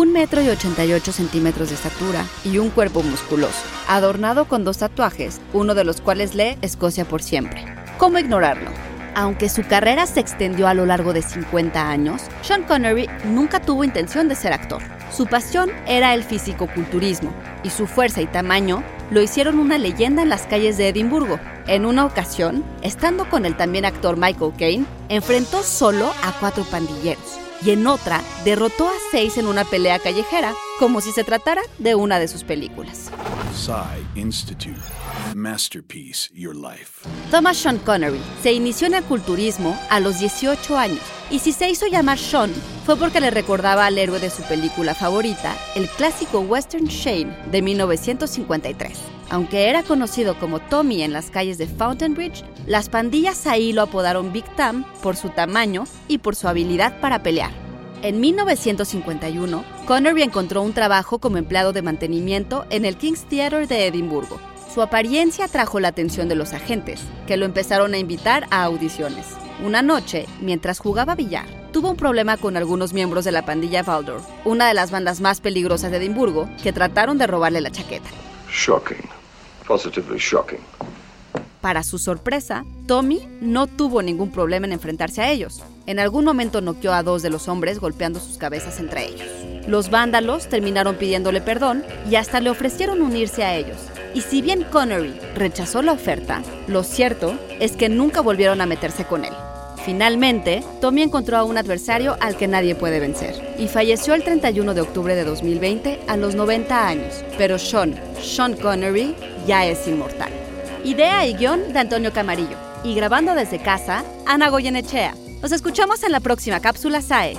un metro y 88 centímetros de estatura y un cuerpo musculoso, adornado con dos tatuajes, uno de los cuales lee Escocia por siempre. ¿Cómo ignorarlo? Aunque su carrera se extendió a lo largo de 50 años, Sean Connery nunca tuvo intención de ser actor. Su pasión era el fisicoculturismo y su fuerza y tamaño lo hicieron una leyenda en las calles de Edimburgo. En una ocasión, estando con el también actor Michael Caine, enfrentó solo a cuatro pandilleros y en otra derrotó a seis en una pelea callejera, como si se tratara de una de sus películas. Institute. Masterpiece Your Life. Thomas Sean Connery se inició en el culturismo a los 18 años y si se hizo llamar Sean fue porque le recordaba al héroe de su película favorita, el clásico western Shane de 1953. Aunque era conocido como Tommy en las calles de Fountain Bridge, las pandillas ahí lo apodaron Big Tam por su tamaño y por su habilidad para pelear. En 1951, Connery encontró un trabajo como empleado de mantenimiento en el King's Theatre de Edimburgo. Su apariencia atrajo la atención de los agentes, que lo empezaron a invitar a audiciones. Una noche, mientras jugaba billar, tuvo un problema con algunos miembros de la pandilla Valdor, una de las bandas más peligrosas de Edimburgo, que trataron de robarle la chaqueta. Shocking. Positively shocking. Para su sorpresa, Tommy no tuvo ningún problema en enfrentarse a ellos. En algún momento noqueó a dos de los hombres golpeando sus cabezas entre ellos. Los vándalos terminaron pidiéndole perdón y hasta le ofrecieron unirse a ellos. Y si bien Connery rechazó la oferta, lo cierto es que nunca volvieron a meterse con él. Finalmente, Tommy encontró a un adversario al que nadie puede vencer y falleció el 31 de octubre de 2020 a los 90 años. Pero Sean, Sean Connery, ya es inmortal. Idea y guion de Antonio Camarillo. Y grabando desde casa, Ana Goyenechea. Nos escuchamos en la próxima cápsula SAE.